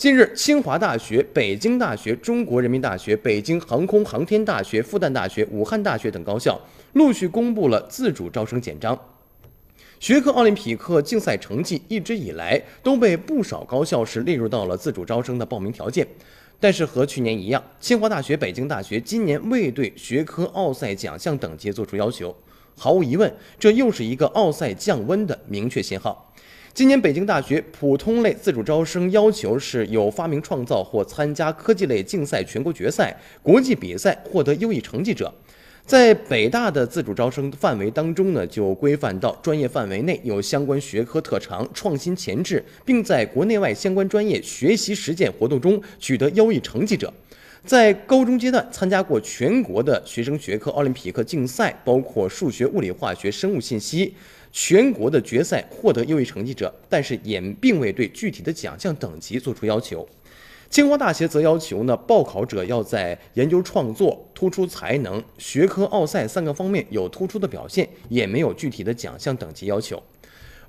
近日，清华大学、北京大学、中国人民大学、北京航空航天大学、复旦大学、武汉大学等高校陆续公布了自主招生简章。学科奥林匹克竞赛成绩一直以来都被不少高校是列入到了自主招生的报名条件，但是和去年一样，清华大学、北京大学今年未对学科奥赛奖项等级作出要求。毫无疑问，这又是一个奥赛降温的明确信号。今年北京大学普通类自主招生要求是有发明创造或参加科技类竞赛全国决赛、国际比赛获得优异成绩者。在北大的自主招生范围当中呢，就规范到专业范围内有相关学科特长、创新潜质，并在国内外相关专业学习实践活动中取得优异成绩者。在高中阶段参加过全国的学生学科奥林匹克竞赛，包括数学、物理、化学、生物信息。全国的决赛获得优异成绩者，但是也并未对具体的奖项等级做出要求。清华大学则要求呢，报考者要在研究创作、突出才能、学科奥赛三个方面有突出的表现，也没有具体的奖项等级要求。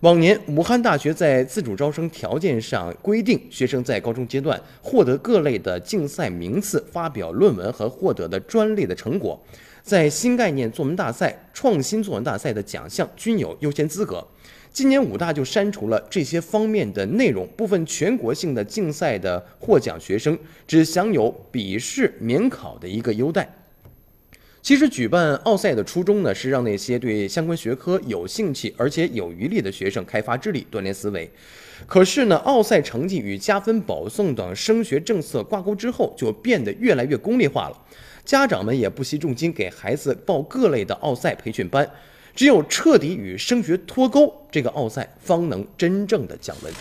往年武汉大学在自主招生条件上规定，学生在高中阶段获得各类的竞赛名次、发表论文和获得的专利的成果。在新概念作文大赛、创新作文大赛的奖项均有优先资格。今年武大就删除了这些方面的内容，部分全国性的竞赛的获奖学生只享有笔试免考的一个优待。其实举办奥赛的初衷呢，是让那些对相关学科有兴趣而且有余力的学生开发智力、锻炼思维。可是呢，奥赛成绩与加分保送等升学政策挂钩之后，就变得越来越功利化了。家长们也不惜重金给孩子报各类的奥赛培训班，只有彻底与升学脱钩，这个奥赛方能真正的降温。